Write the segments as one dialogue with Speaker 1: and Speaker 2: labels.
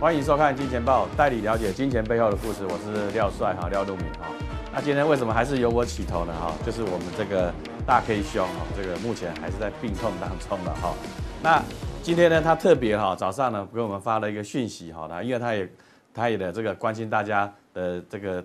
Speaker 1: 欢迎收看《金钱报》，带你了解金钱背后的故事。我是廖帅哈，廖路敏哈。那今天为什么还是由我起头呢？哈，就是我们这个大 K 兄哈，这个目前还是在病痛当中了哈。那今天呢，他特别哈早上呢给我们发了一个讯息哈，因为他也他也的这个关心大家的这个。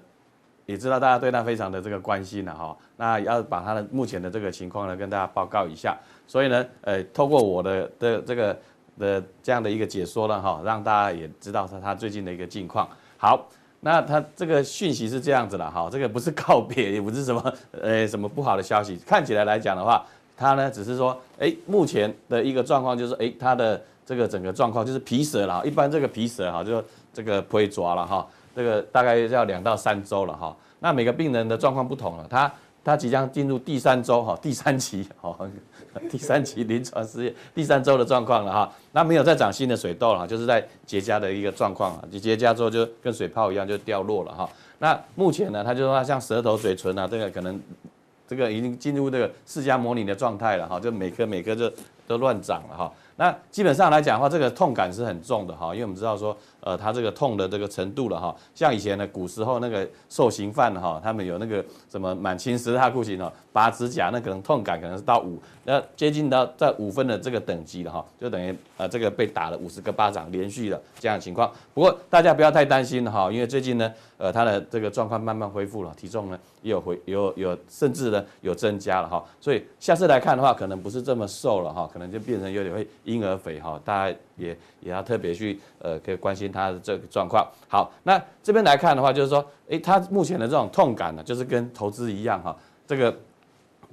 Speaker 1: 也知道大家对他非常的这个关心了哈，那要把他的目前的这个情况呢跟大家报告一下，所以呢，呃，透过我的的这个的这样的一个解说了哈，让大家也知道他他最近的一个近况。好，那他这个讯息是这样子的哈，这个不是告别，也不是什么 呃什么不好的消息，看起来来讲的话，他呢只是说，哎，目前的一个状况就是，哎，他的这个整个状况就是皮蛇了，一般这个皮蛇哈就这个不会抓了哈。这个大概要两到三周了哈，那每个病人的状况不同了，他他即将进入第三周哈，第三期哈，第三期临床试验第三周的状况了哈，那没有再长新的水痘了，就是在结痂的一个状况啊，结痂之后就跟水泡一样就掉落了哈，那目前呢，他就说像舌头、嘴唇啊，这个可能这个已经进入这个释迦牟尼的状态了哈，就每颗每颗就都乱长了哈，那基本上来讲的话，这个痛感是很重的哈，因为我们知道说。呃，他这个痛的这个程度了哈，像以前呢古时候那个受刑犯哈，他们有那个什么满清十大酷刑哦，拔指甲那可能痛感可能是到五，那接近到在五分的这个等级了哈，就等于呃这个被打了五十个巴掌连续的这样情况。不过大家不要太担心哈，因为最近呢，呃他的这个状况慢慢恢复了，体重呢也有回有有甚至呢有增加了哈，所以下次来看的话，可能不是这么瘦了哈，可能就变成有点会婴儿肥哈，大家也也要特别去呃可以关心。他的这个状况好，那这边来看的话，就是说，诶，他目前的这种痛感呢，就是跟投资一样哈，这个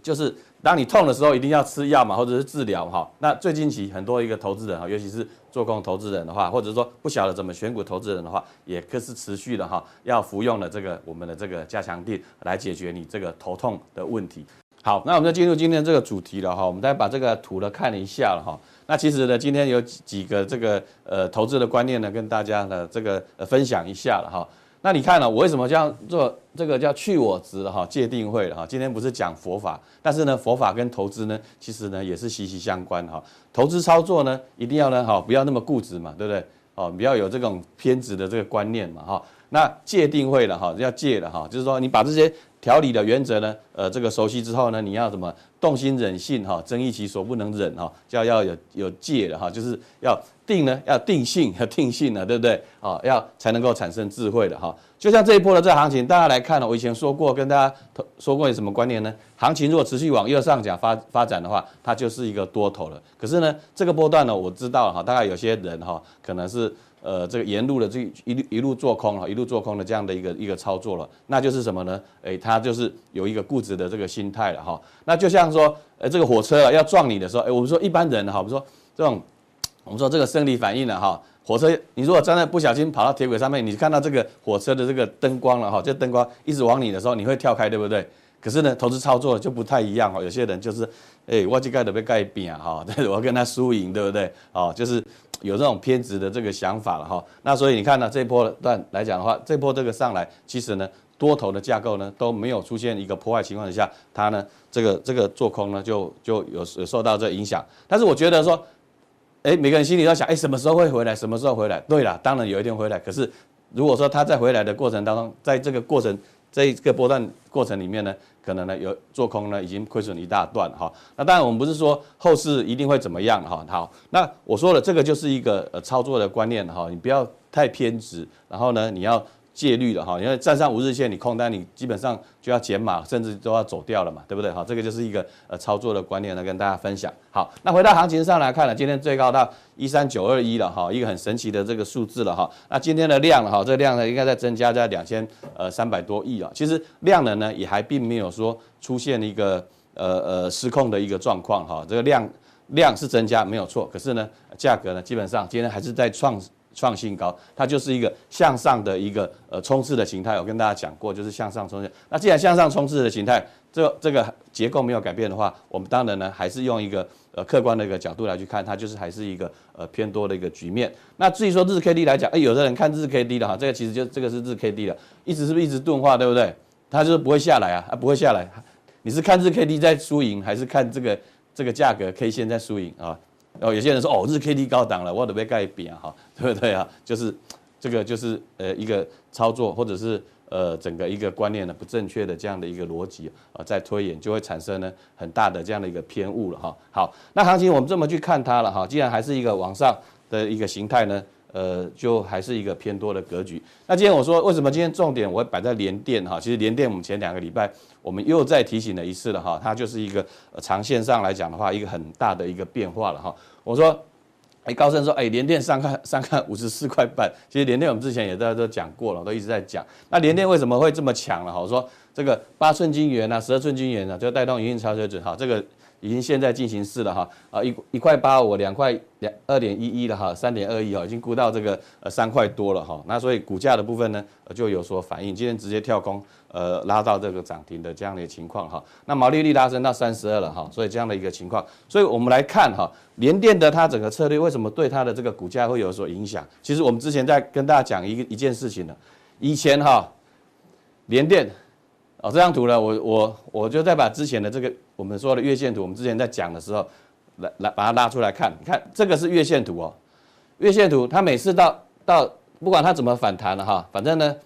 Speaker 1: 就是当你痛的时候，一定要吃药嘛，或者是治疗哈。那最近期很多一个投资人哈，尤其是做空投资人的话，或者说不晓得怎么选股投资人的话，也可是持续的哈，要服用的这个我们的这个加强定来解决你这个头痛的问题。好，那我们就进入今天这个主题了哈，我们再把这个图呢看一下了哈。那其实呢，今天有几几个这个呃投资的观念呢，跟大家呢这个呃分享一下了哈。那你看呢，我为什么这样做？这个叫去我值哈，界定会了哈。今天不是讲佛法，但是呢，佛法跟投资呢，其实呢也是息息相关哈。投资操作呢，一定要呢哈，不要那么固执嘛，对不对？哦，不要有这种偏执的这个观念嘛哈。那界定会了哈，要戒了哈，就是说你把这些调理的原则呢，呃，这个熟悉之后呢，你要怎么？动心忍性哈，增益其所不能忍哈，就要要有有戒的哈，就是要定呢，要定性，要定性了，对不对？啊，要才能够产生智慧的哈。就像这一波的这行情，大家来看呢，我以前说过，跟大家说过有什么观念呢？行情如果持续往右上角发发展的话，它就是一个多头了。可是呢，这个波段呢，我知道哈，大概有些人哈，可能是。呃，这个沿路的这一路一路做空了，一路做空的这样的一个一个操作了，那就是什么呢？诶，他就是有一个固执的这个心态了哈。那就像说，呃，这个火车要撞你的时候，诶，我们说一般人哈，我们说这种，我们说这个生理反应了哈，火车你如果站在不小心跑到铁轨上面，你看到这个火车的这个灯光了哈，这灯光一直往你的时候，你会跳开，对不对？可是呢，投资操作就不太一样哈。有些人就是，诶，我这盖都被盖扁哈，但 是我跟他输赢，对不对？哦，就是。有这种偏执的这个想法了哈，那所以你看呢，这波段来讲的话，这波这个上来，其实呢，多头的架构呢都没有出现一个破坏情况之下，它呢这个这个做空呢就就有有受到这影响。但是我觉得说，哎，每个人心里都想，哎，什么时候会回来？什么时候回来？对了，当然有一天回来。可是如果说它在回来的过程当中，在这个过程。这一个波段过程里面呢，可能呢有做空呢已经亏损一大段哈。那当然我们不是说后市一定会怎么样哈。好，那我说了这个就是一个呃操作的观念哈，你不要太偏执，然后呢你要。戒律的哈，因为站上五日线，你空单你基本上就要减码，甚至都要走掉了嘛，对不对？哈，这个就是一个呃操作的观念来跟大家分享。好，那回到行情上来看了，今天最高到一三九二一了哈，一个很神奇的这个数字了哈。那今天的量哈，这个量呢应该在增加在两千呃三百多亿啊。其实量能呢也还并没有说出现一个呃呃失控的一个状况哈。这个量量是增加没有错，可是呢价格呢基本上今天还是在创。创新高，它就是一个向上的一个呃冲刺的形态。我跟大家讲过，就是向上冲刺。那既然向上冲刺的形态，这这个结构没有改变的话，我们当然呢还是用一个呃客观的一个角度来去看，它就是还是一个呃偏多的一个局面。那至于说日 K D 来讲，哎，有的人看日 K D 的哈，这个其实就这个是日 K D 的，一直是不是一直钝化，对不对？它就是不会下来啊，它不会下来。你是看日 K D 在输赢，还是看这个这个价格 K 线在输赢啊？哦，有些人说哦，日 K D 高档了，我得被盖扁哈，对不对啊？就是这个就是呃一个操作或者是呃整个一个观念的不正确的这样的一个逻辑啊，在推演就会产生呢很大的这样的一个偏误了哈。好，那行情我们这么去看它了哈，既然还是一个往上的一个形态呢。呃，就还是一个偏多的格局。那今天我说为什么今天重点我会摆在联电哈？其实联电我们前两个礼拜我们又再提醒了一次了哈，它就是一个长线上来讲的话，一个很大的一个变化了哈。我说，哎，高盛说，哎，联电上看上看五十四块半，其实联电我们之前也在都讲过了，都一直在讲。那联电为什么会这么强了哈？我说这个八寸晶圆啊，十二寸晶圆啊，就带动营运超水准哈，这个。已经现在进行式了哈，啊一一块八五两块两二点一一了哈，三点二一哈，已经估到这个呃三块多了哈，那所以股价的部分呢就有所反应，今天直接跳空呃拉到这个涨停的这样的情况哈，那毛利率拉升到三十二了哈，所以这样的一个情况，所以我们来看哈，联电的它整个策略为什么对它的这个股价会有所影响？其实我们之前在跟大家讲一个一件事情呢，以前哈联电。哦，这张图呢，我我我就再把之前的这个我们说的月线图，我们之前在讲的时候，来来把它拉出来看，你看这个是月线图哦，月线图它每次到到不管它怎么反弹了哈，反正呢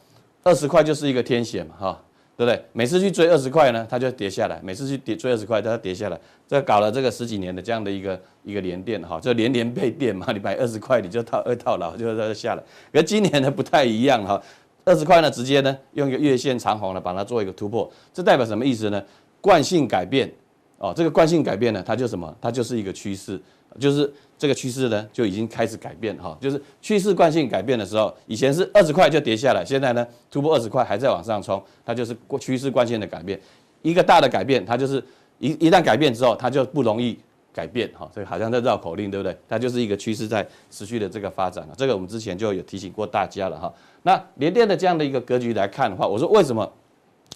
Speaker 1: 二十块就是一个天线嘛哈，对不对？每次去追二十块呢，它就跌下来；每次去跌追二十块，它就跌下来。这搞了这个十几年的这样的一个一个连电哈，就连连被电嘛，你买二十块你就套二套牢，就它就下来。可今年呢不太一样哈。二十块呢，直接呢用一个月线长红呢，把它做一个突破，这代表什么意思呢？惯性改变哦，这个惯性改变呢，它就什么？它就是一个趋势，就是这个趋势呢就已经开始改变哈，就是趋势惯性改变的时候，以前是二十块就跌下来，现在呢突破二十块还在往上冲，它就是趋势惯性的改变，一个大的改变，它就是一一旦改变之后，它就不容易。改变哈，这个好像在绕口令，对不对？它就是一个趋势在持续的这个发展了。这个我们之前就有提醒过大家了哈。那联电的这样的一个格局来看的话，我说为什么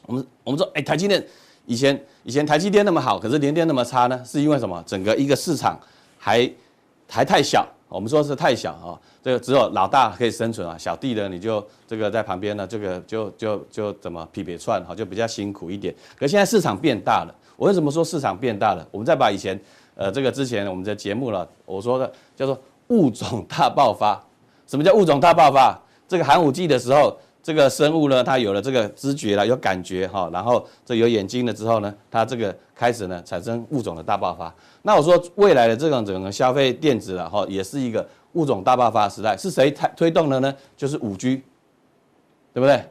Speaker 1: 我们我们说哎，台积电以前以前台积电那么好，可是联电那么差呢？是因为什么？整个一个市场还还太小，我们说是太小啊。这个只有老大可以生存啊，小弟呢你就这个在旁边呢，这个就就就怎么匹别窜哈，就比较辛苦一点。可现在市场变大了，我为什么说市场变大了？我们再把以前。呃，这个之前我们的节目了，我说的叫做物种大爆发。什么叫物种大爆发？这个寒武纪的时候，这个生物呢，它有了这个知觉了，有感觉哈，然后这有眼睛了之后呢，它这个开始呢产生物种的大爆发。那我说未来的这种整个消费电子了哈，也是一个物种大爆发时代。是谁推推动的呢？就是五 G，对不对？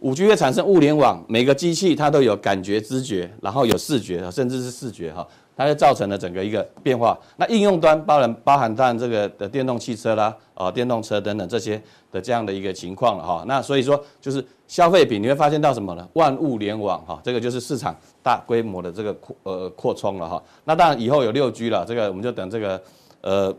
Speaker 1: 五 G 会产生物联网，每个机器它都有感觉、知觉，然后有视觉，甚至是视觉哈。它就造成了整个一个变化。那应用端包含包含当然这个的电动汽车啦，啊电动车等等这些的这样的一个情况了哈。那所以说就是消费品你会发现到什么呢？万物联网哈，这个就是市场大规模的这个扩呃扩充了哈。那当然以后有六 G 了，这个我们就等这个呃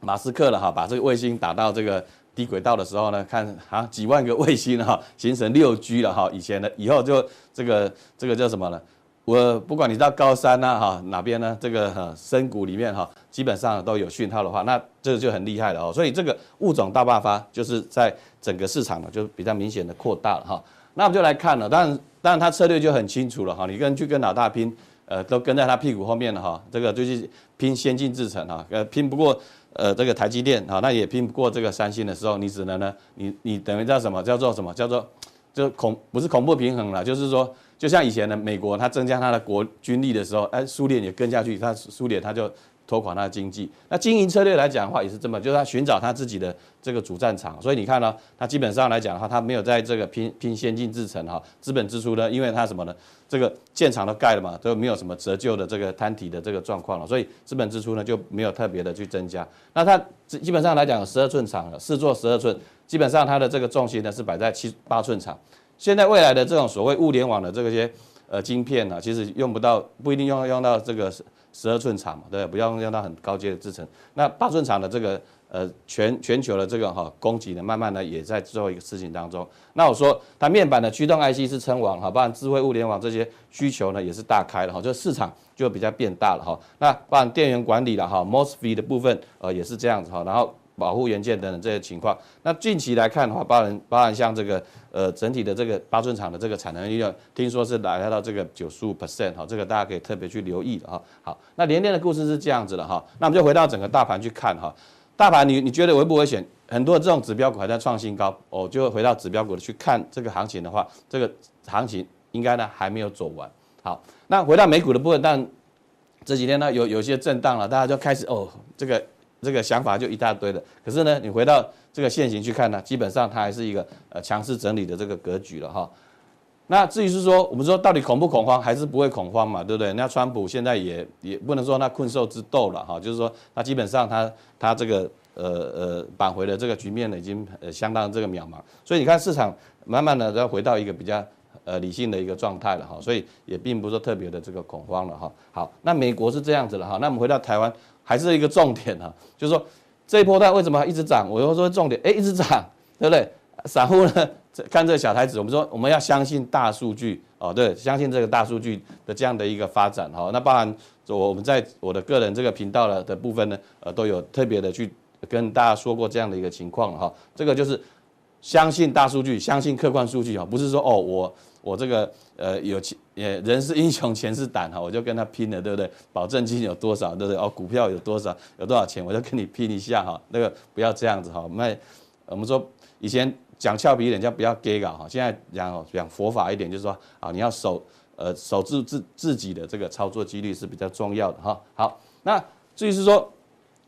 Speaker 1: 马斯克了哈，把这个卫星打到这个低轨道的时候呢，看啊几万个卫星哈形成六 G 了哈。以前的以后就这个这个叫什么呢？我不管你到高山呐、啊、哈哪边呢，这个深谷里面哈，基本上都有讯号的话，那这就很厉害了哦。所以这个物种大爆发就是在整个市场呢就比较明显的扩大了哈。那我们就来看了，当然当然他策略就很清楚了哈，你跟去跟老大拼，呃都跟在他屁股后面了哈，这个就是拼先进制程哈，呃拼不过呃这个台积电哈，那也拼不过这个三星的时候，你只能呢你你等于叫什么叫做什么叫做就恐不是恐怖平衡了，就是说。就像以前的美国，它增加它的国军力的时候，哎，苏联也跟下去，它苏联它就拖垮它的经济。那经营策略来讲的话，也是这么，就是它寻找它自己的这个主战场。所以你看呢，它基本上来讲的话，它没有在这个拼拼先进制程哈，资本支出呢，因为它什么呢？这个建厂都盖了嘛，都没有什么折旧的这个摊体的这个状况了，所以资本支出呢就没有特别的去增加。那它基本上来讲，十二寸厂了，四座十二寸，基本上它的这个重心呢是摆在七八寸厂。现在未来的这种所谓物联网的这个些呃晶片呢，其实用不到，不一定用用到这个十二寸厂嘛，对，不要用到很高阶的制程。那八寸厂的这个呃全全球的这个哈供给呢，慢慢呢也在最后一个事情当中。那我说它面板的驱动 IC 是称王哈，包含智慧物联网这些需求呢也是大开了哈，就市场就比较变大了哈。那包含电源管理了哈，MOSFET 的部分呃也是这样子哈，然后。保护元件等等这些情况。那近期来看的话，包含包含像这个呃整体的这个八寸厂的这个产能利用，听说是来到到这个九十五 percent 哈，这个大家可以特别去留意的哈。好，那联电的故事是这样子的哈，那我们就回到整个大盘去看哈。大盘你你觉得危不危险？很多这种指标股还在创新高，我就会回到指标股的去看这个行情的话，这个行情应该呢还没有走完。好，那回到美股的部分，但这几天呢有有些震荡了，大家就开始哦，这个这个想法就一大堆的。可是呢，你回到这个现行去看呢，基本上它还是一个呃强势整理的这个格局了哈。那至于是说，我们说到底恐不恐慌，还是不会恐慌嘛，对不对？那川普现在也也不能说那困兽之斗了哈，就是说他基本上他他这个呃呃扳回的这个局面呢，已经呃相当这个渺茫。所以你看市场慢慢的要回到一个比较。呃，理性的一个状态了哈，所以也并不是特别的这个恐慌了哈。好，那美国是这样子了哈，那我们回到台湾还是一个重点哈，就是说这一波段为什么一直涨？我又说重点，哎，一直涨，对不对？散户呢看这个小台子，我们说我们要相信大数据哦，对，相信这个大数据的这样的一个发展哈。那当然，我我们在我的个人这个频道了的部分呢，呃，都有特别的去跟大家说过这样的一个情况哈。这个就是相信大数据，相信客观数据哈，不是说哦我。我这个呃有钱，呃人是英雄钱是胆哈，我就跟他拼了，对不对？保证金有多少，对不对？哦，股票有多少，有多少钱，我就跟你拼一下哈。那个不要这样子哈。我们我们说以前讲俏皮一点叫不要 gay 搞哈，现在讲讲佛法一点就是说啊，你要守呃守住自自己的这个操作纪律是比较重要的哈。好，那至于是说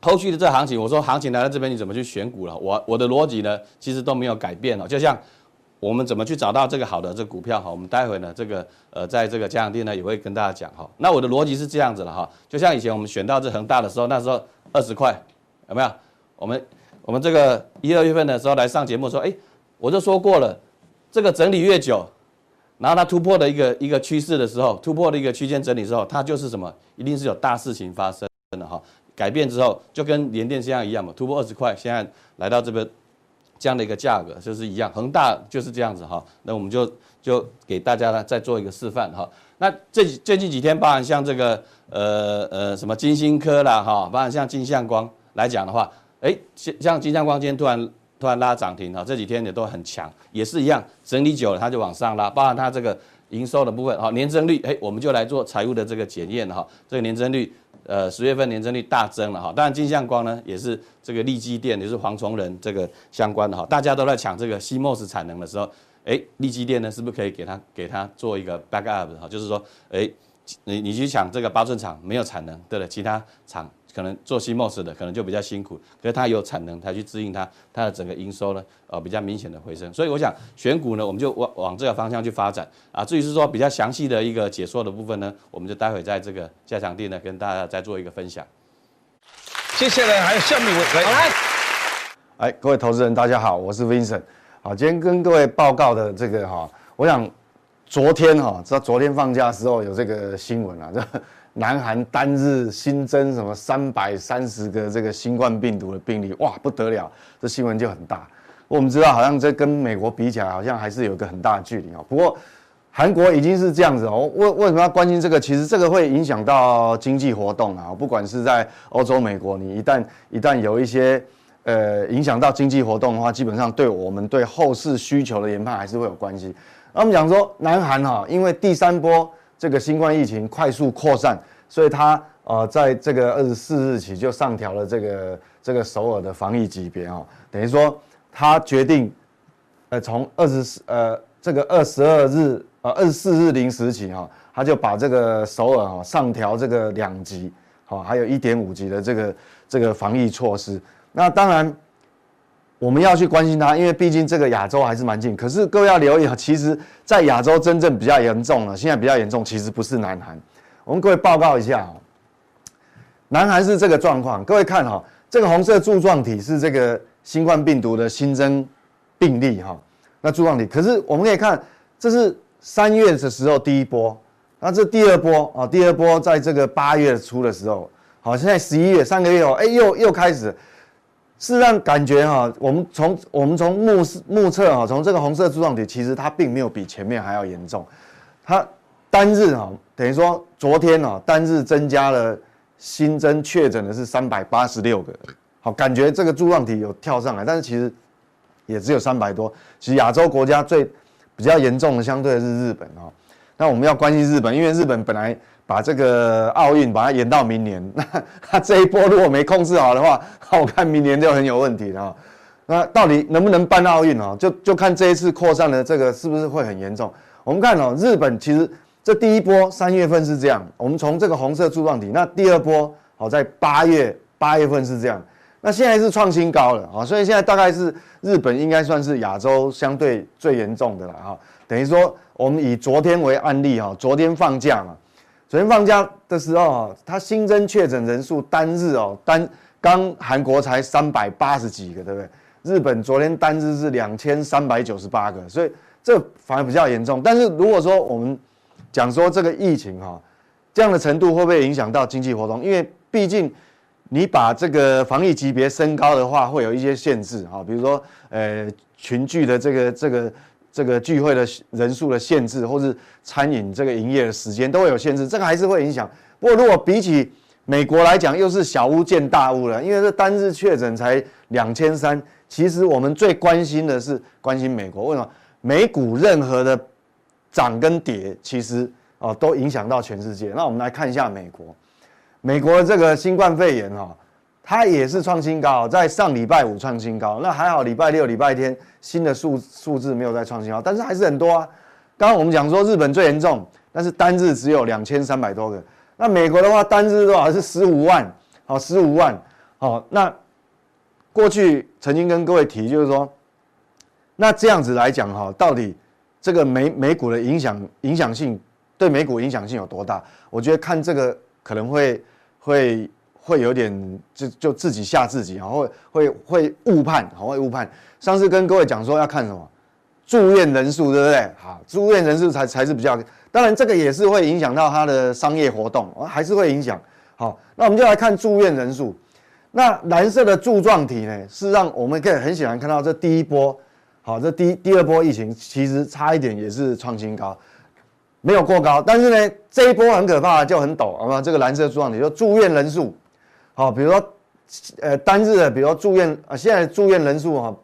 Speaker 1: 后续的这行情，我说行情来到这边你怎么去选股了？我我的逻辑呢其实都没有改变哦，就像。我们怎么去找到这个好的这股票哈？我们待会呢，这个呃，在这个加强錠呢也会跟大家讲哈。那我的逻辑是这样子的哈，就像以前我们选到这恒大的时候，那时候二十块有没有？我们我们这个一二月份的时候来上节目说，哎，我就说过了，这个整理越久，然后它突破的一个一个趋势的时候，突破的一个区间整理之后，它就是什么？一定是有大事情发生的哈。改变之后就跟联电这样一样嘛，突破二十块，现在来到这边。这样的一个价格就是一样，恒大就是这样子哈。那我们就就给大家呢再做一个示范哈。那这最近几天，包含像这个呃呃什么金星科啦哈，包含像金相光来讲的话，哎，像像金相光今天突然突然拉涨停哈，这几天也都很强，也是一样整理久了它就往上拉，包含它这个营收的部分哈，年增率哎，我们就来做财务的这个检验哈，这个年增率。呃，十月份年增率大增了哈，当然金相光呢也是这个力积电，也是黄崇仁这个相关的哈，大家都在抢这个 CMOS 产能的时候，哎，力积电呢是不是可以给他给他做一个 backup 哈，就是说，哎，你你去抢这个八寸厂没有产能，对了，其他厂。可能做 CMOS 的可能就比较辛苦，可是它有产能，它去支应它，它的整个营收呢，呃，比较明显的回升。所以我想选股呢，我们就往往这个方向去发展啊。至于是说比较详细的一个解说的部分呢，我们就待会在这个加强錠呢跟大家再做一个分享。
Speaker 2: 接下来还有下面一位来，来，
Speaker 3: 哎，各位投资人大家好，我是 Vincent。好，今天跟各位报告的这个哈，我想昨天哈，知道昨天放假的时候有这个新闻啊，这。南韩单日新增什么三百三十个这个新冠病毒的病例，哇，不得了，这新闻就很大。我们知道，好像这跟美国比起来，好像还是有一个很大的距离啊。不过，韩国已经是这样子哦。为为什么要关心这个？其实这个会影响到经济活动啊。不管是在欧洲、美国，你一旦一旦有一些呃影响到经济活动的话，基本上对我们对后市需求的研判还是会有关系。那我们讲说，南韩哈，因为第三波。这个新冠疫情快速扩散，所以他呃在这个二十四日起就上调了这个这个首尔的防疫级别哦，等于说他决定，呃从二十四呃这个二十二日呃二十四日零时起哈，他就把这个首尔哈上调这个两级，好还有一点五级的这个这个防疫措施，那当然。我们要去关心它，因为毕竟这个亚洲还是蛮近。可是各位要留意啊，其实，在亚洲真正比较严重了，现在比较严重，其实不是南韩。我们各位报告一下哦，南韩是这个状况。各位看哈，这个红色柱状体是这个新冠病毒的新增病例哈。那柱状体，可是我们可以看，这是三月的时候第一波，那这第二波啊，第二波在这个八月初的时候，好，现在十一月三个月哦，哎，又又开始。事实上，感觉哈，我们从我们从目目测哈，从这个红色柱状体，其实它并没有比前面还要严重。它单日哈，等于说昨天啊，单日增加了新增确诊的是三百八十六个，好，感觉这个柱状体有跳上来，但是其实也只有三百多。其实亚洲国家最比较严重的，相对的是日本啊。那我们要关心日本，因为日本本来把这个奥运把它延到明年，那他这一波如果没控制好的话，我看明年就很有问题了。那到底能不能办奥运啊？就就看这一次扩散的这个是不是会很严重。我们看哦，日本其实这第一波三月份是这样，我们从这个红色柱状体，那第二波好在八月八月份是这样。那现在是创新高了啊，所以现在大概是日本应该算是亚洲相对最严重的了哈。等于说，我们以昨天为案例哈，昨天放假嘛，昨天放假的时候啊，它新增确诊人数单日哦，单刚韩国才三百八十几个，对不对？日本昨天单日是两千三百九十八个，所以这反而比较严重。但是如果说我们讲说这个疫情哈，这样的程度会不会影响到经济活动？因为毕竟。你把这个防疫级别升高的话，会有一些限制啊，比如说，呃，群聚的这个这个这个聚会的人数的限制，或是餐饮这个营业的时间都会有限制，这个还是会影响。不过，如果比起美国来讲，又是小巫见大巫了，因为这单日确诊才两千三。其实我们最关心的是关心美国，为什么？美股任何的涨跟跌，其实哦都影响到全世界。那我们来看一下美国。美国的这个新冠肺炎哈，它也是创新高，在上礼拜五创新高，那还好，礼拜六、礼拜天新的数数字没有再创新高，但是还是很多啊。刚刚我们讲说日本最严重，但是单日只有两千三百多个，那美国的话单日多少是十五万，好，十五万，好，那过去曾经跟各位提，就是说，那这样子来讲哈，到底这个美美股的影响影响性对美股影响性有多大？我觉得看这个可能会。会会有点就就自己吓自己啊，会会会误判，好会误判。上次跟各位讲说要看什么住院人数，对不对？好，住院人数才才是比较，当然这个也是会影响到他的商业活动，还是会影响。好，那我们就来看住院人数。那蓝色的柱状体呢，是让我们可以很显然看到这第一波，好，这第第二波疫情其实差一点也是创新高。没有过高，但是呢，这一波很可怕，就很陡，好吗？这个蓝色柱状体就住院人数，好，比如说，呃，单日的，比如说住院啊，现在住院人数哈，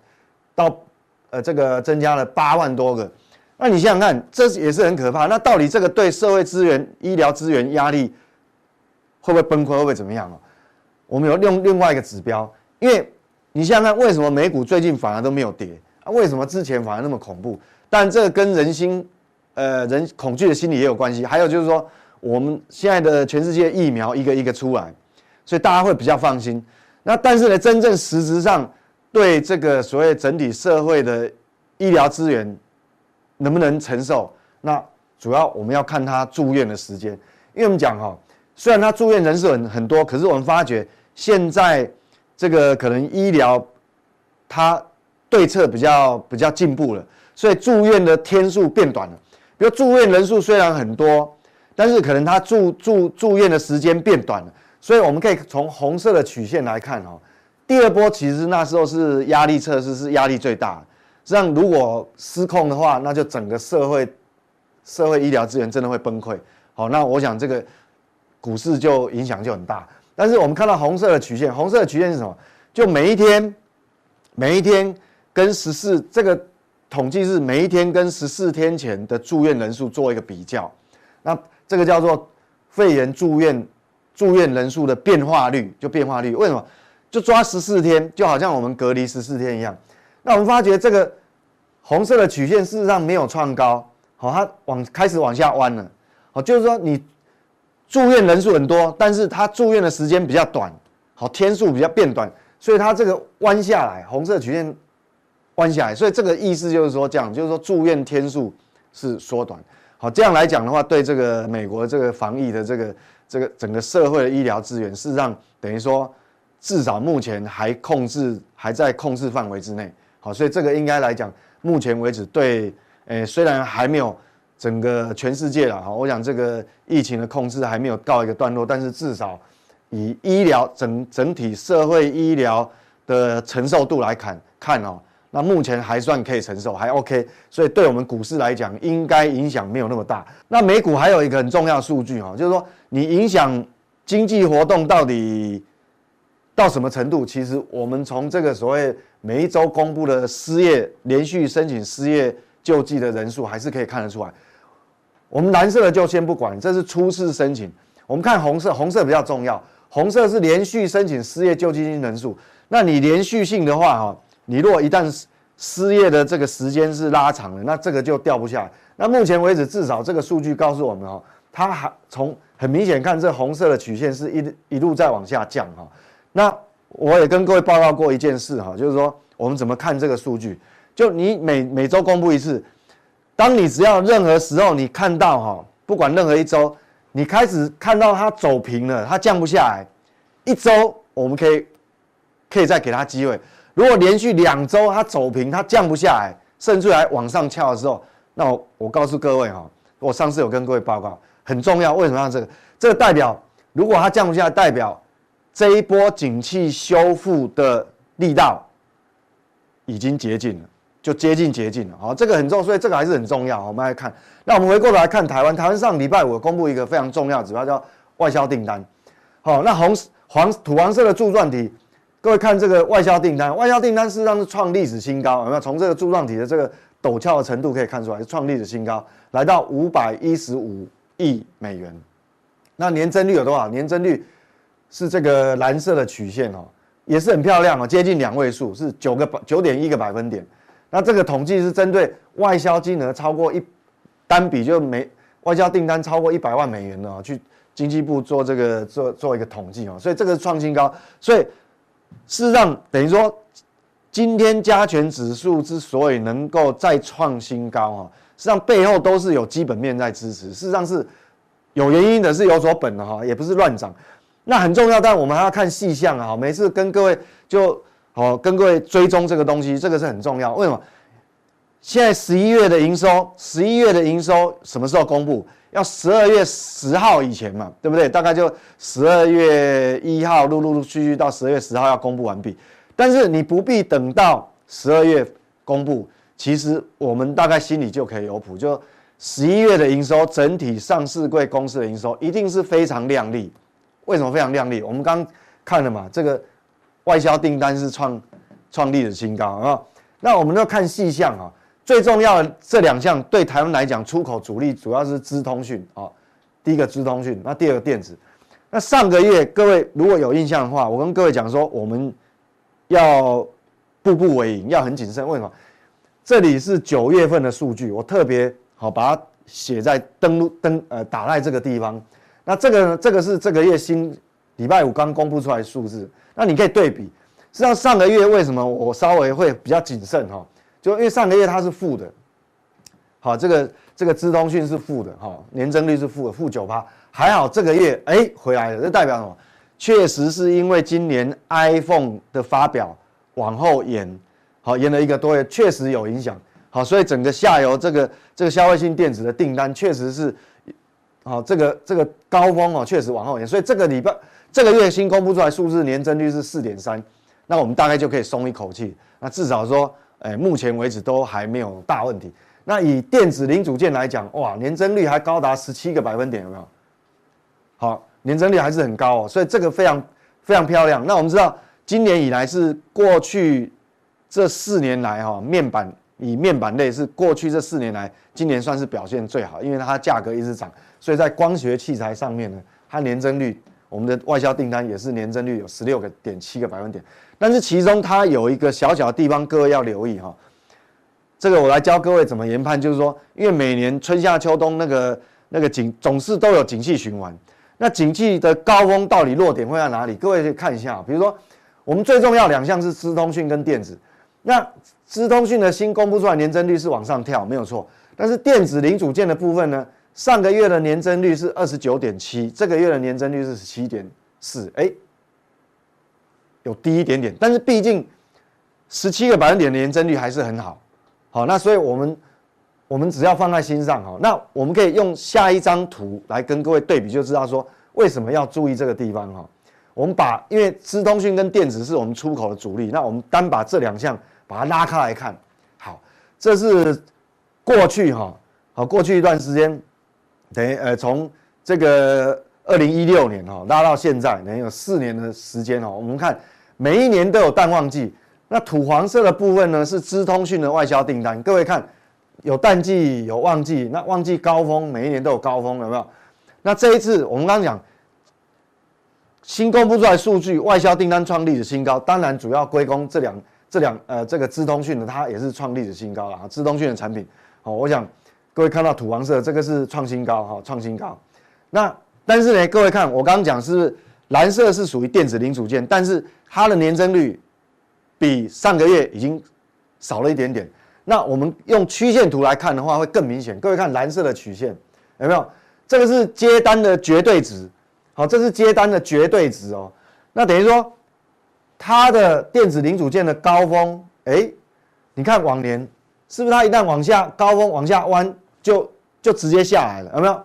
Speaker 3: 到呃这个增加了八万多个，那你想想看，这也是很可怕。那到底这个对社会资源、医疗资源压力会不会崩溃，会不会怎么样啊？我们有用另外一个指标，因为你想想看，为什么美股最近反而都没有跌啊？为什么之前反而那么恐怖？但这跟人心。呃，人恐惧的心理也有关系。还有就是说，我们现在的全世界疫苗一个一个出来，所以大家会比较放心。那但是呢，真正实质上对这个所谓整体社会的医疗资源能不能承受，那主要我们要看他住院的时间。因为我们讲哈，虽然他住院人数很很多，可是我们发觉现在这个可能医疗它对策比较比较进步了，所以住院的天数变短了。比如住院人数虽然很多，但是可能他住住住院的时间变短了，所以我们可以从红色的曲线来看哦。第二波其实那时候是压力测试，是压力最大。这样如果失控的话，那就整个社会社会医疗资源真的会崩溃。好，那我想这个股市就影响就很大。但是我们看到红色的曲线，红色的曲线是什么？就每一天每一天跟十四这个。统计是每一天跟十四天前的住院人数做一个比较，那这个叫做肺炎住院住院人数的变化率，就变化率。为什么？就抓十四天，就好像我们隔离十四天一样。那我们发觉这个红色的曲线事实上没有创高，好，它往开始往下弯了。好，就是说你住院人数很多，但是它住院的时间比较短，好，天数比较变短，所以它这个弯下来，红色曲线。弯下来，所以这个意思就是说，这样就是说住院天数是缩短。好，这样来讲的话，对这个美国这个防疫的这个这个整个社会的医疗资源，事实上等于说至少目前还控制还在控制范围之内。好，所以这个应该来讲，目前为止对，诶虽然还没有整个全世界了哈，我想这个疫情的控制还没有告一个段落，但是至少以医疗整整体社会医疗的承受度来看看哦。那目前还算可以承受，还 OK，所以对我们股市来讲，应该影响没有那么大。那美股还有一个很重要数据哈，就是说你影响经济活动到底到什么程度？其实我们从这个所谓每一周公布的失业连续申请失业救济的人数，还是可以看得出来。我们蓝色的就先不管，这是初次申请。我们看红色，红色比较重要。红色是连续申请失业救济金人数。那你连续性的话，哈，你如果一旦失失业的这个时间是拉长了，那这个就掉不下来。那目前为止，至少这个数据告诉我们，哈，它还从很明显看，这红色的曲线是一一路在往下降，哈。那我也跟各位报告过一件事，哈，就是说我们怎么看这个数据？就你每每周公布一次，当你只要任何时候你看到，哈，不管任何一周，你开始看到它走平了，它降不下来，一周我们可以。可以再给他机会。如果连续两周它走平，它降不下来，甚至还往上翘的时候，那我我告诉各位哈，我上次有跟各位报告，很重要。为什么要这个？这个代表，如果它降不下来，代表这一波景气修复的力道已经接近了，就接近接近了。好，这个很重，所以这个还是很重要。我们来看，那我们回过头来看台湾，台湾上礼拜五公布一个非常重要指标，叫外销订单。好，那红黄土黄色的柱状体。各位看这个外销订单，外销订单事实上是创历史新高，有没有？从这个柱状体的这个陡峭的程度可以看出来，是创历史新高，来到五百一十五亿美元。那年增率有多少？年增率是这个蓝色的曲线哦，也是很漂亮哦，接近两位数，是九个九点一个百分点。那这个统计是针对外销金额超过一单笔就每外销订单超过一百万美元的哦，去经济部做这个做做一个统计哦，所以这个是创新高，所以。事实上，等于说，今天加权指数之所以能够再创新高啊，实际上背后都是有基本面在支持。事实上是有原因的，是有所本的哈，也不是乱涨。那很重要，但我们还要看细项啊。每次跟各位就哦，跟各位追踪这个东西，这个是很重要。为什么？现在十一月的营收，十一月的营收什么时候公布？要十二月十号以前嘛，对不对？大概就十二月一号，陆陆续续到十二月十号要公布完毕。但是你不必等到十二月公布，其实我们大概心里就可以有谱。就十一月的营收，整体上市柜公司的营收一定是非常亮丽。为什么非常亮丽？我们刚看了嘛，这个外销订单是创创历史新高啊。那我们要看细项啊。最重要的这两项对台湾来讲，出口主力主要是资通讯啊。第一个资通讯，那第二个电子。那上个月各位如果有印象的话，我跟各位讲说，我们要步步为营，要很谨慎。为什么？这里是九月份的数据，我特别好把它写在登录登呃打在这个地方。那这个呢，这个是这个月新礼拜五刚公布出来的数字，那你可以对比。实际上上个月为什么我稍微会比较谨慎哈？就因为上个月它是负的，好，这个这个资通讯是负的，哈，年增率是负的，负九趴，还好这个月哎、回来了，这代表什么？确实是因为今年 iPhone 的发表往后延，好，延了一个多月，确实有影响，好，所以整个下游这个这个消费性电子的订单确实是，好，这个这个高峰哦，确实往后延，所以这个礼拜这个月新公布出来数字年增率是四点三，那我们大概就可以松一口气，那至少说。哎，目前为止都还没有大问题。那以电子零组件来讲，哇，年增率还高达十七个百分点，有没有？好，年增率还是很高哦，所以这个非常非常漂亮。那我们知道，今年以来是过去这四年来哈，面板以面板类是过去这四年来，今年算是表现最好，因为它价格一直涨，所以在光学器材上面呢，它年增率，我们的外销订单也是年增率有十六个点七个百分点。但是其中它有一个小小的地方，各位要留意哈。这个我来教各位怎么研判，就是说，因为每年春夏秋冬那个那个景总是都有景气循环，那景气的高峰到底落点会在哪里？各位可以看一下，比如说我们最重要两项是资通讯跟电子。那资通讯的新公布出来年增率是往上跳，没有错。但是电子零组件的部分呢，上个月的年增率是二十九点七，这个月的年增率是十七点四，哎。有低一点点，但是毕竟十七个百分点的年增率还是很好，好，那所以我们我们只要放在心上哈，那我们可以用下一张图来跟各位对比，就知道说为什么要注意这个地方哈。我们把因为资通讯跟电子是我们出口的主力，那我们单把这两项把它拉开来看，好，这是过去哈，好过去一段时间，等于呃从这个二零一六年哈拉到现在，能有四年的时间哦。我们看每一年都有淡旺季，那土黄色的部分呢是资通讯的外销订单。各位看，有淡季有旺季，那旺季高峰每一年都有高峰，有没有？那这一次我们刚刚讲新公布出来数据，外销订单创历史新高，当然主要归功这两这两呃这个资通讯的，它也是创历史新高了啊。资通讯的产品，哦，我想各位看到土黄色这个是创新高哈，创新高。那但是呢，各位看，我刚刚讲是蓝色是属于电子零组件，但是它的年增率比上个月已经少了一点点。那我们用曲线图来看的话，会更明显。各位看蓝色的曲线有没有？这个是接单的绝对值，好，这是接单的绝对值哦。那等于说，它的电子零组件的高峰，哎，你看往年是不是它一旦往下高峰往下弯，就就直接下来了，有没有？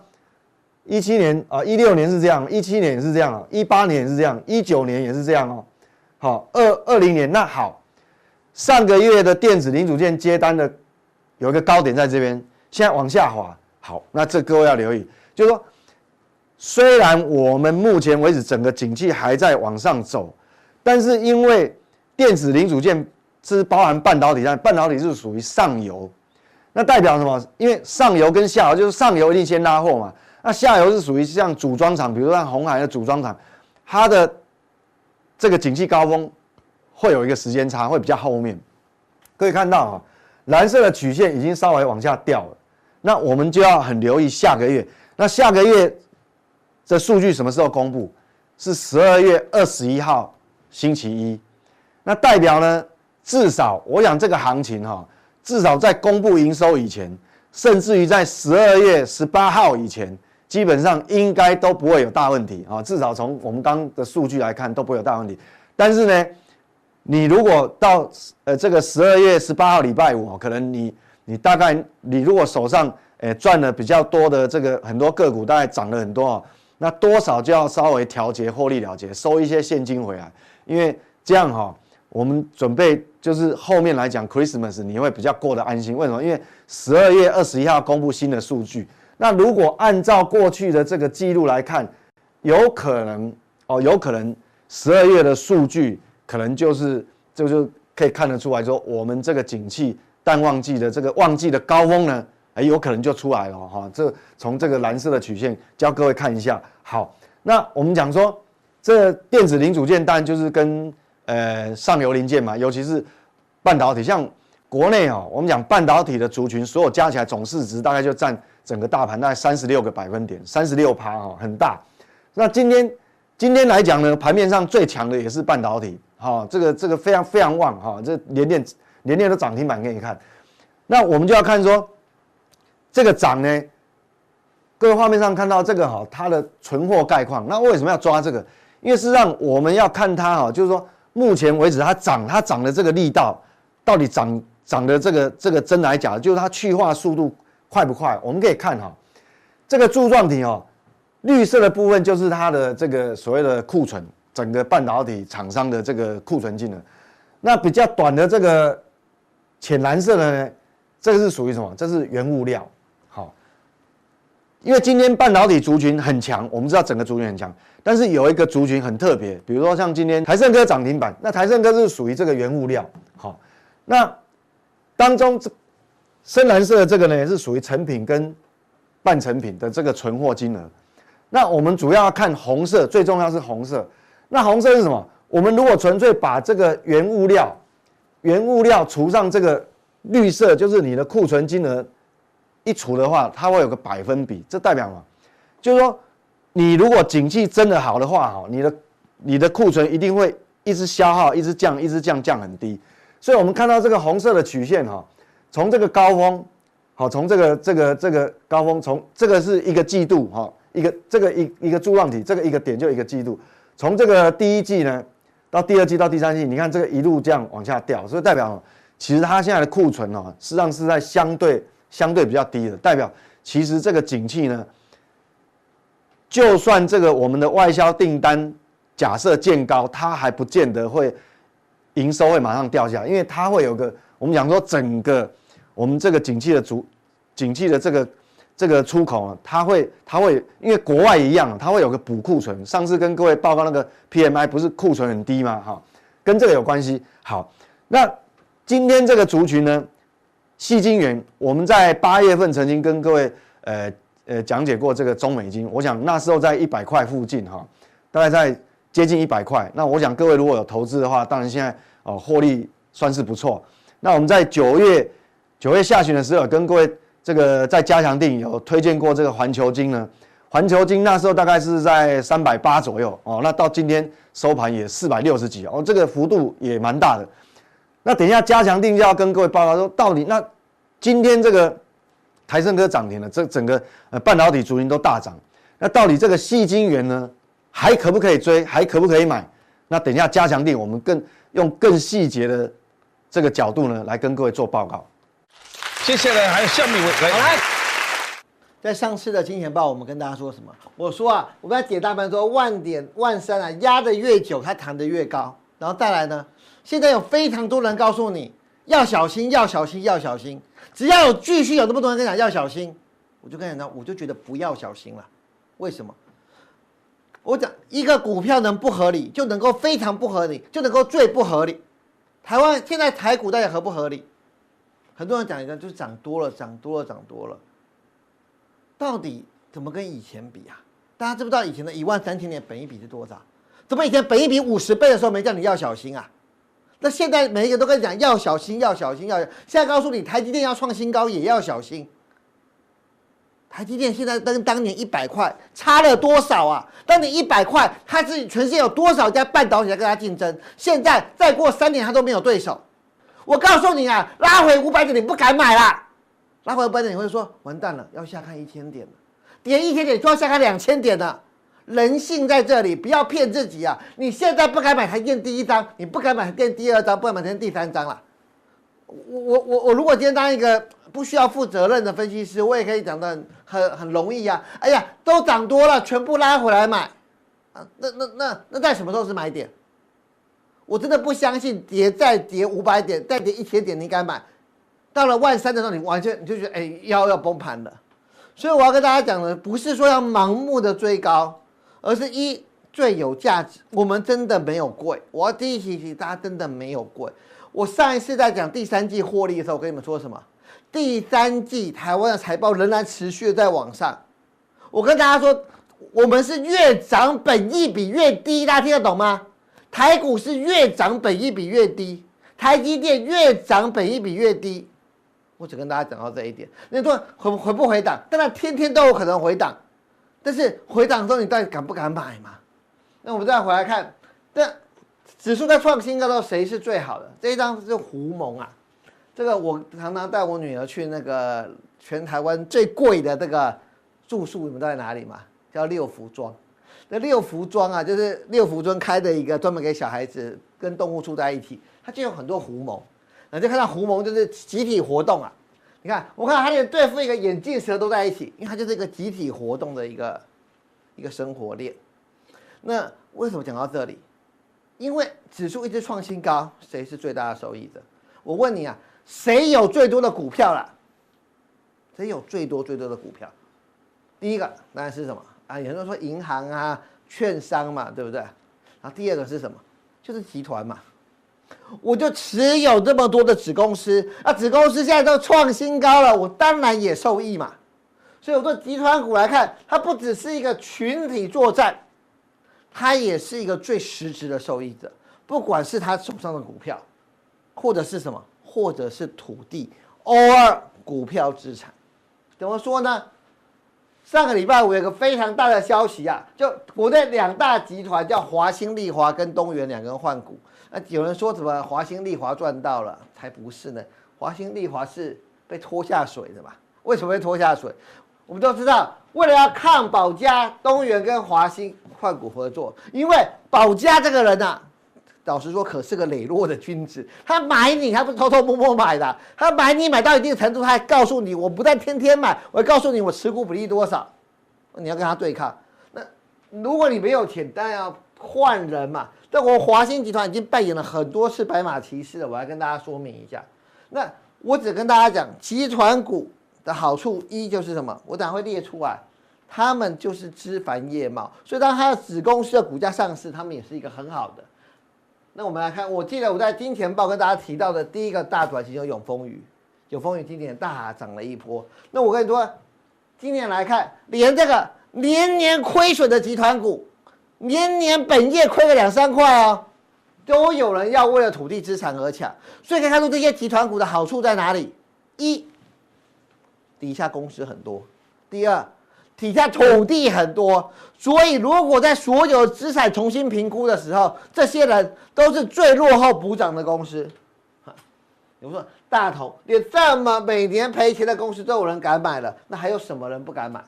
Speaker 3: 一七年啊，一六年是这样，一七年也是这样，一八年也是这样，一九年也是这样哦。好，二二零年那好，上个月的电子零组件接单的有一个高点在这边，现在往下滑。好，那这各位要留意，就是说，虽然我们目前为止整个景气还在往上走，但是因为电子零组件是包含半导体但，半导体是属于上游，那代表什么？因为上游跟下游就是上游一定先拉货嘛。那下游是属于像组装厂，比如说像红海的组装厂，它的这个景气高峰会有一个时间差，会比较后面。可以看到啊，蓝色的曲线已经稍微往下掉了。那我们就要很留意下个月。那下个月这数据什么时候公布？是十二月二十一号星期一。那代表呢，至少我想这个行情哈，至少在公布营收以前，甚至于在十二月十八号以前。基本上应该都不会有大问题啊，至少从我们刚的数据来看都不会有大问题。但是呢，你如果到呃这个十二月十八号礼拜五，可能你你大概你如果手上诶赚了比较多的这个很多个股，大概涨了很多啊，那多少就要稍微调节获利了结，收一些现金回来，因为这样哈，我们准备就是后面来讲 Christmas 你会比较过得安心。为什么？因为十二月二十一号公布新的数据。那如果按照过去的这个记录来看，有可能哦，有可能十二月的数据可能就是就是可以看得出来说，我们这个景气淡旺季的这个旺季的高峰呢，哎，有可能就出来了哈。这从这个蓝色的曲线教各位看一下。好，那我们讲说，这电子零组件当然就是跟呃上游零件嘛，尤其是半导体，像国内哦，我们讲半导体的族群，所有加起来总市值大概就占。整个大盘大概三十六个百分点，三十六趴哈，很大。那今天今天来讲呢，盘面上最强的也是半导体，哈，这个这个非常非常旺哈，这连电连电的涨停板给你看。那我们就要看说这个涨呢，各位画面上看到这个哈，它的存货概况。那为什么要抓这个？因为事实上我们要看它哈，就是说目前为止它涨它涨的这个力道到底涨涨的这个这个真来假，就是它去化速度。快不快？我们可以看哈，这个柱状体哦，绿色的部分就是它的这个所谓的库存，整个半导体厂商的这个库存金额。那比较短的这个浅蓝色的呢，这个是属于什么？这是原物料。因为今天半导体族群很强，我们知道整个族群很强，但是有一个族群很特别，比如说像今天台胜科涨停板，那台胜科是属于这个原物料。好，那当中这。深蓝色的这个呢，是属于成品跟半成品的这个存货金额。那我们主要看红色，最重要是红色。那红色是什么？我们如果纯粹把这个原物料、原物料除上这个绿色，就是你的库存金额一除的话，它会有个百分比。这代表什么？就是说，你如果景气真的好的话，哈，你的你的库存一定会一直消耗，一直降，一直降，降很低。所以我们看到这个红色的曲线，哈。从这个高峰，好，从这个这个这个高峰，从这个是一个季度，哈，一个这个一一个柱状体，这个一个点就一个季度。从这个第一季呢，到第二季到第三季，你看这个一路这样往下掉，所以代表其实它现在的库存哦，实际上是在相对相对比较低的，代表其实这个景气呢，就算这个我们的外销订单假设见高，它还不见得会营收会马上掉下来，因为它会有个我们讲说整个。我们这个景气的主，景气的这个这个出口啊，它会它会因为国外一样，它会有个补库存。上次跟各位报告那个 PMI 不是库存很低吗？哈，跟这个有关系。好，那今天这个族群呢，矽晶圆，我们在八月份曾经跟各位呃呃讲解过这个中美金，我想那时候在一百块附近哈，大概在接近一百块。那我想各位如果有投资的话，当然现在哦获利算是不错。那我们在九月九月下旬的时候跟各位。这个在加强錠有推荐过这个环球金呢，环球金那时候大概是在三百八左右哦，那到今天收盘也四百六十几哦，这个幅度也蛮大的。那等一下加强定就要跟各位报告说，到底那今天这个台盛科涨停了，这整个呃半导体族群都大涨，那到底这个矽晶圆呢，还可不可以追，还可不可以买？那等一下加强定我们更用更细节的这个角度呢，来跟各位做报告。
Speaker 2: 接下来还有下面一位来，来，
Speaker 4: 在上次的金钱报，我们跟大家说什么？我说啊，我们在解大盘说万点万三啊，压得越久，它弹得越高。然后再来呢，现在有非常多人告诉你要小心，要小心，要小心。只要有继续有那么多人跟你讲要小心，我就跟你讲，我就觉得不要小心了。为什么？我讲一个股票能不合理，就能够非常不合理，就能够最不合理。台湾现在台股到底合不合理？很多人讲一个就是涨多了，涨多了，涨多了，到底怎么跟以前比啊？大家知不知道以前的一万三千点本益比是多少？怎么以前本益比五十倍的时候没叫你要小心啊？那现在每一个都跟你讲要小心，要小心，要小现在告诉你台积电要创新高也要小心。台积电现在跟当年一百块差了多少啊？当年一百块，它是全世界有多少家半导体在跟它竞争？现在再过三年，它都没有对手。我告诉你啊，拉回五百点你不敢买啦，拉回五百点你会说完蛋了，要下看一千点了，跌一千点就要下看两千点了，人性在这里，不要骗自己啊！你现在不敢买台积电第一张，你不敢买台电第二张，不敢买台积电第三张了。我我我我如果今天当一个不需要负责任的分析师，我也可以讲得很很容易啊。哎呀，都涨多了，全部拉回来买啊！那那那那在什么时候是买点？我真的不相信跌再跌五百点，再跌一千点，你敢买？到了万三的时候，你完全你就觉得哎，腰要崩盘了。所以我要跟大家讲的，不是说要盲目的追高，而是一最有价值。我们真的没有贵。我要第一提醒大家，真的没有贵。我上一次在讲第三季获利的时候，我跟你们说什么？第三季台湾的财报仍然持续在往上。我跟大家说，我们是越涨本益比越低，大家听得懂吗？台股是越涨本益比越低，台积电越涨本益比越低。我只跟大家讲到这一点。你说回回不回档？当然天天都有可能回档，但是回档的时候你到底敢不敢买嘛？那我们再回来看，这指数在创新高的时候谁是最好的？这一张是胡蒙啊，这个我常常带我女儿去那个全台湾最贵的这个住宿，你们知道在哪里吗？叫六福庄。那六福庄啊，就是六福村开的一个专门给小孩子跟动物住在一起，它就有很多狐獴，那就看到狐獴就是集体活动啊。你看，我看它连对付一个眼镜蛇都在一起，因为它就是一个集体活动的一个一个生活链。那为什么讲到这里？因为指数一直创新高，谁是最大的受益者？我问你啊，谁有最多的股票啦？谁有最多最多的股票？第一个当然是什么？啊，有人说银行啊、券商嘛，对不对？然后第二个是什么？就是集团嘛。我就持有这么多的子公司，啊，子公司现在都创新高了，我当然也受益嘛。所以我说集团股来看，它不只是一个群体作战，它也是一个最实质的受益者。不管是他手上的股票，或者是什么，或者是土地，偶尔股票资产，怎么说呢？上个礼拜五有个非常大的消息啊，就国内两大集团叫华新丽华跟东元两个人换股。那有人说什么华新丽华赚到了？才不是呢，华新丽华是被拖下水的嘛？为什么会拖下水？我们都知道，为了要抗保家，东元跟华新换股合作，因为保家这个人呐、啊。老实说，可是个磊落的君子。他买你，他不是偷偷摸摸买的。他买你买到一定程度，他还告诉你，我不但天天买，我还告诉你我持股比例多少。你要跟他对抗。那如果你没有钱，当然要换人嘛。但我华新集团已经扮演了很多次白马骑士了，我来跟大家说明一下。那我只跟大家讲，集团股的好处一就是什么？我等下会列出来，他们就是枝繁叶茂，所以当它的子公司的股价上市，他们也是一个很好的。那我们来看，我记得我在金钱报跟大家提到的第一个大短期有永丰余，永丰余今年大涨了一波。那我跟你说，今年来看，连这个年年亏损的集团股，年年本业亏个两三块哦。都有人要为了土地资产而抢，所以可以看出这些集团股的好处在哪里？一，底下公司很多；第二，底下土地很多。所以如果在所有资产重新评估的时候，这些人都是最落后补涨的公司。比如说大同，连这么每年赔钱的公司都有人敢买了，那还有什么人不敢买？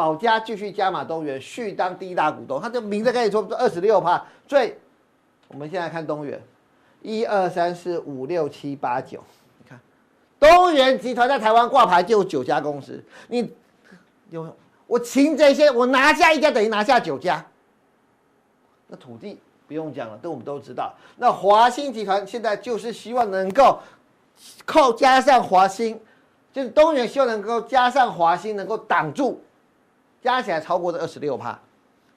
Speaker 4: 保家继续加码东元，续当第一大股东，他就明着跟你说二十六趴，所以。我们现在看东元，一二三四五六七八九，你看，东元集团在台湾挂牌就有九家公司，你有我擒这些，我拿下一家等于拿下九家。那土地不用讲了，这我们都知道。那华新集团现在就是希望能够靠加上华新，就是东元希望能够加上华新，能够挡住，加起来超过这二十六趴。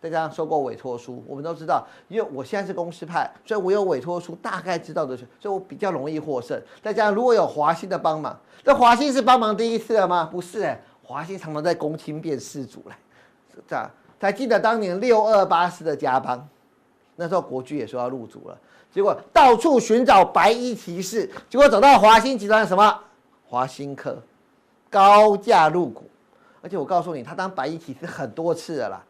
Speaker 4: 再加上收购委托书，我们都知道，因为我现在是公司派，所以我有委托书，大概知道的是，所以我比较容易获胜。再加上如果有华兴的帮忙，这华兴是帮忙第一次了吗？不是哎、华兴常常在公卿变事主嘞，这样才记得当年六二八四的嘉邦，那时候国巨也说要入主了，结果到处寻找白衣骑士，结果找到华兴集团什么？华兴科高价入股，而且我告诉你，他当白衣骑士很多次了啦。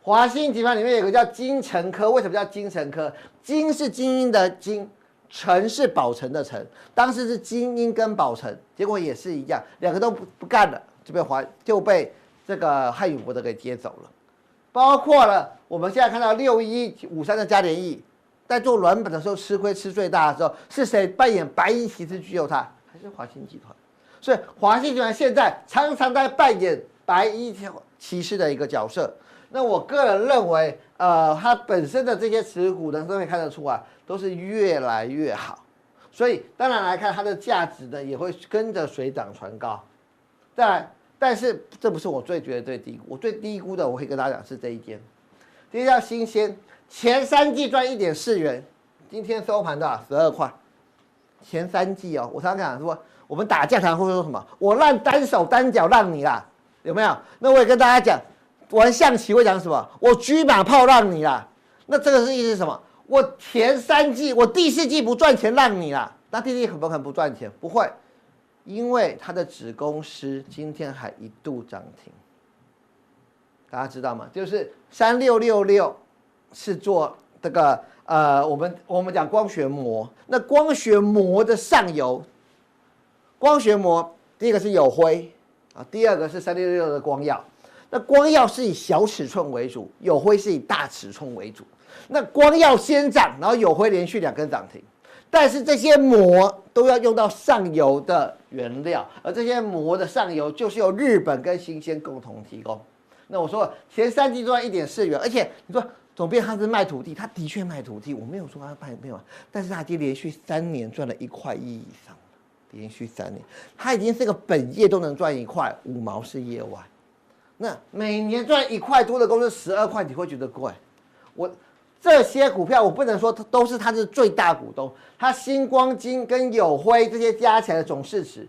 Speaker 4: 华新集团里面有个叫金城科，为什么叫金城科？金是精英的精，成是宝成的成。当时是精英跟宝成，结果也是一样，两个都不不干了，就被华就被这个汉语博德给接走了。包括了我们现在看到六一五三的加联益，在做软本的时候吃亏吃最大的时候，是谁扮演白衣骑士救他？还是华新集团？所以华新集团现在常常在扮演白衣骑士的一个角色。那我个人认为，呃，它本身的这些持股呢，都可以看得出来，都是越来越好。所以当然来看，它的价值呢，也会跟着水涨船高。再来，但是这不是我最觉得最低估，我最低估的，我可以跟大家讲是这一间，这叫新鲜，前三季赚一点四元，今天收盘多少？十二块。前三季哦，我常常讲说，我们打架常会说什么？我让单手单脚让你啦，有没有？那我也跟大家讲。玩象棋会讲什么？我车马炮让你啦，那这个是意思是什么？我前三季，我第四季不赚钱让你啦，那第四季可不可能不赚钱？不会，因为他的子公司今天还一度涨停，大家知道吗？就是三六六六是做这个呃，我们我们讲光学膜，那光学膜的上游，光学膜第一个是有辉啊，第二个是三六六六的光耀。那光耀是以小尺寸为主，有辉是以大尺寸为主。那光耀先涨，然后有辉连续两根涨停。但是这些膜都要用到上游的原料，而这些膜的上游就是由日本跟新鲜共同提供。那我说前三季赚一点四元，而且你说总编他是卖土地，他的确卖土地，我没有说他卖没有，但是他已经连续三年赚了一块一以上，连续三年，他已经是个本业都能赚一块五毛是业外。那每年赚一块多的公司十二块，你会觉得贵？我这些股票我不能说都是他是最大股东，他新光金跟友辉这些加起来的总市值，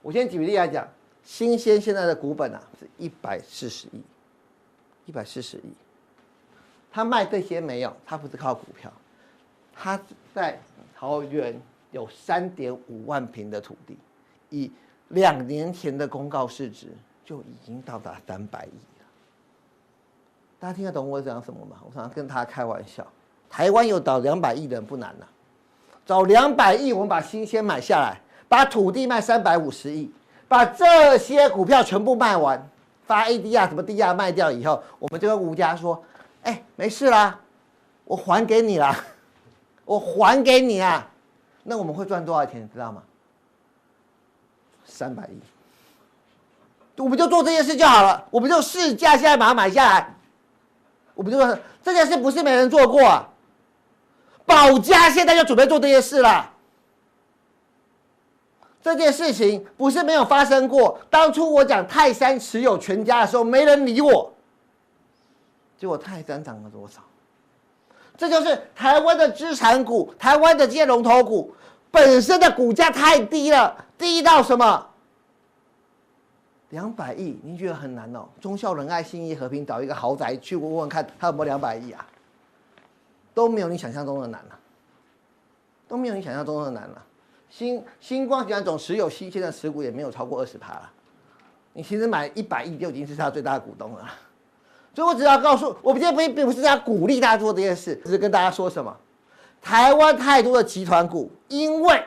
Speaker 4: 我先举例来讲，新鲜现在的股本啊是一百四十亿，一百四十亿，他卖这些没有，他不是靠股票，他在桃园有三点五万平的土地，以两年前的公告市值。就已经到达三百亿了，大家听得懂我讲什么吗？我常常跟他开玩笑，台湾有找两百亿人不难呐，找两百亿，我们把新鲜买下来，把土地卖三百五十亿，把这些股票全部卖完，发 ADR 什么 DR 卖掉以后，我们就跟吴家说，哎，没事啦，我还给你啦，我还给你啊，那我们会赚多少钱，你知道吗？三百亿。我们就做这件事就好了，我们就市价现在把它买下来，我们就说这件事不是没人做过啊，宝佳现在就准备做这件事了，这件事情不是没有发生过。当初我讲泰山持有全家的时候，没人理我。结果泰山涨了多少？这就是台湾的资产股，台湾的这些龙头股本身的股价太低了，低到什么？两百亿，您觉得很难哦？忠孝仁爱信义和平找一个豪宅去问问看，他有没有两百亿啊？都没有你想象中的难了，啊，都没有你想象中的难了，啊。新新光集团总持有新现在持股也没有超过二十趴了，你其实买一百亿就已经是他最大的股东了。所以我只要告诉我，今天不并不是在鼓励大家做这件事，只是跟大家说什么？台湾太多的集团股，因为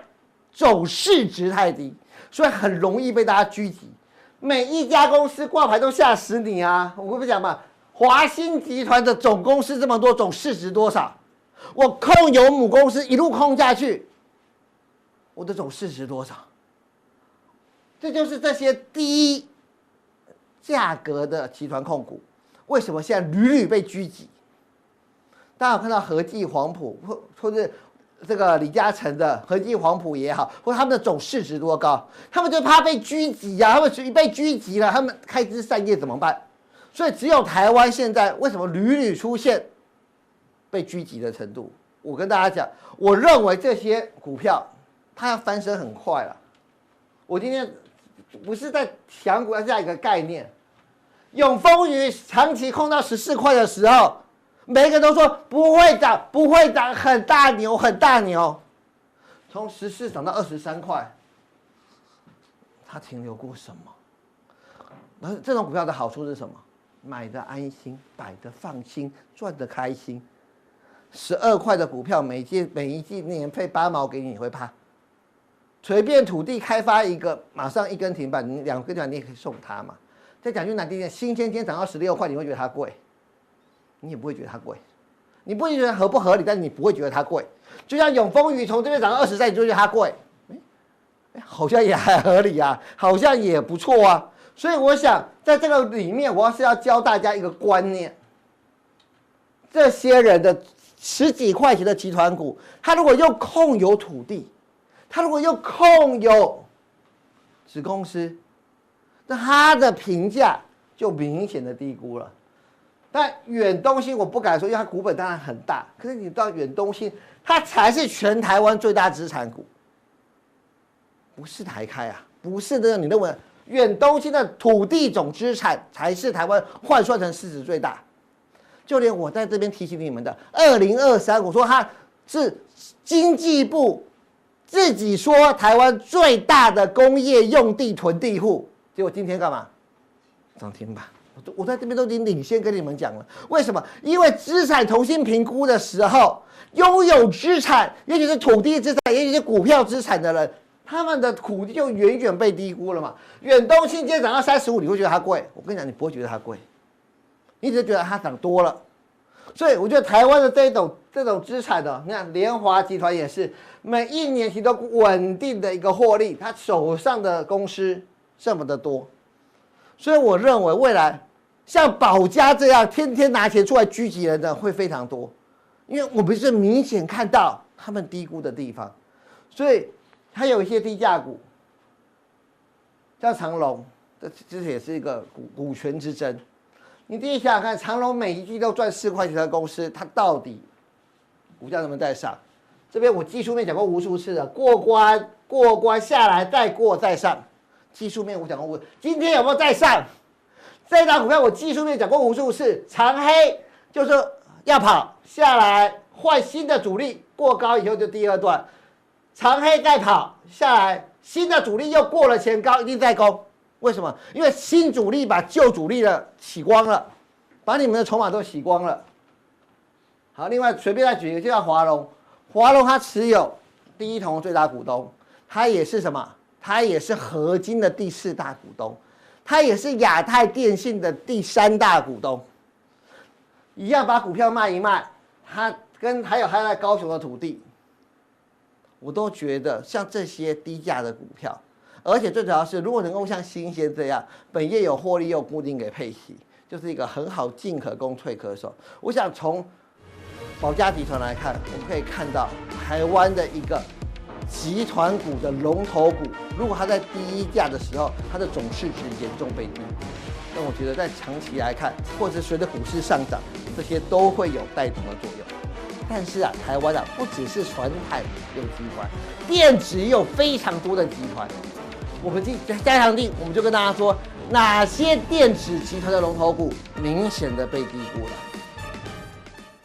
Speaker 4: 总市值太低，所以很容易被大家狙击。每一家公司挂牌都吓死你啊！我跟你讲嘛，华新集团的总公司这么多，总市值多少？我控有母公司一路控下去，我的总市值多少？这就是这些低价格的集团控股，为什么现在屡屡被狙击？大家有看到和记黄埔或或者？这个李嘉诚的和记黄埔也好，或者他们的总市值多高，他们就怕被狙击呀、他们一被狙击了，他们开枝散叶怎么办？所以只有台湾现在为什么屡屡出现被狙击的程度？我跟大家讲，我认为这些股票它要翻身很快了。我今天不是在讲股，要下一个概念。永丰余长期控到十四块的时候。每个人都说不会涨，不会涨，很大牛，很大牛。从十四涨到二十三块，它停留过什么？而这种股票的好处是什么？买的安心，摆的放心，赚的开心。十二块的股票，每季每一季年费八毛给你，你会怕？随便土地开发一个，马上一根停板，你两根停板你也可以送他嘛。再讲句难听点，新鲜天涨到十六块，你会觉得它贵？你也不会觉得它贵，你不会觉得合不合理，但是你不会觉得它贵。就像永丰余从这边涨到二十三，你就觉得它贵，哎，好像也还合理啊，好像也不错啊。所以我想在这个里面，我要是要教大家一个观念：这些人的十几块钱的集团股，他如果又控有土地，他如果又控有子公司，那他的评价就明显的低估了。但远东新我不敢说，因为它股本当然很大。可是你到远东新，它才是全台湾最大资产股，不是台开啊，不是这个。你认为远东新的土地总资产才是台湾换算成市值最大？就连我在这边提醒你们的，二零二三，我说它是经济部自己说台湾最大的工业用地囤地户，结果今天干嘛？涨停板。我在这边都已经领先跟你们讲了，为什么？因为资产重新评估的时候，拥有资产，也许是土地资产，也许是股票资产的人，他们的土地就远远被低估了嘛。远东新今天涨到三十五，你会觉得它贵？我跟你讲，你不会觉得它贵，你只是觉得它涨多了。所以我觉得台湾的这种这种资产的，你看联华集团也是每一年提供稳定的一个获利，他手上的公司这么的多，所以我认为未来。像宝家这样天天拿钱出来狙击人的会非常多，因为我们是明显看到他们低估的地方，所以还有一些低价股，像长荣，这这也是一个股股权之争。你第一想想看，长隆每一季都赚四块钱的公司，它到底股价能不能再上？这边我技术面讲过无数次了，过关过关下来再过再上，技术面我讲过无，今天有没有再上？这一档股票我技术面讲过无数次，长黑就是要跑下来换新的主力，过高以后就第二段，长黑再跑下来，新的主力又过了前高，一定再攻。为什么？因为新主力把旧主力的洗光了，把你们的筹码都洗光了。好，另外随便再举一个，就像华龙，华龙它持有第一铜最大股东，它也是什么？它也是合金的第四大股东。它也是亚太电信的第三大股东，一样把股票卖一卖，它跟还有还在高雄的土地，我都觉得像这些低价的股票，而且最主要是如果能够像新鲜这样，本业有获利又固定给配息，就是一个很好进可攻退可守。我想从宝佳集团来看，我们可以看到台湾的一个集团股的龙头股，如果它在低价的时候，它的总市值严重被低估。那我觉得在长期来看，或者随着股市上涨，这些都会有带动的作用。但是啊，台湾啊，不只是传产有集团，电子也有非常多的集团。我们在加强地，我们就跟大家说，哪些电子集团的龙头股明显的被低估了。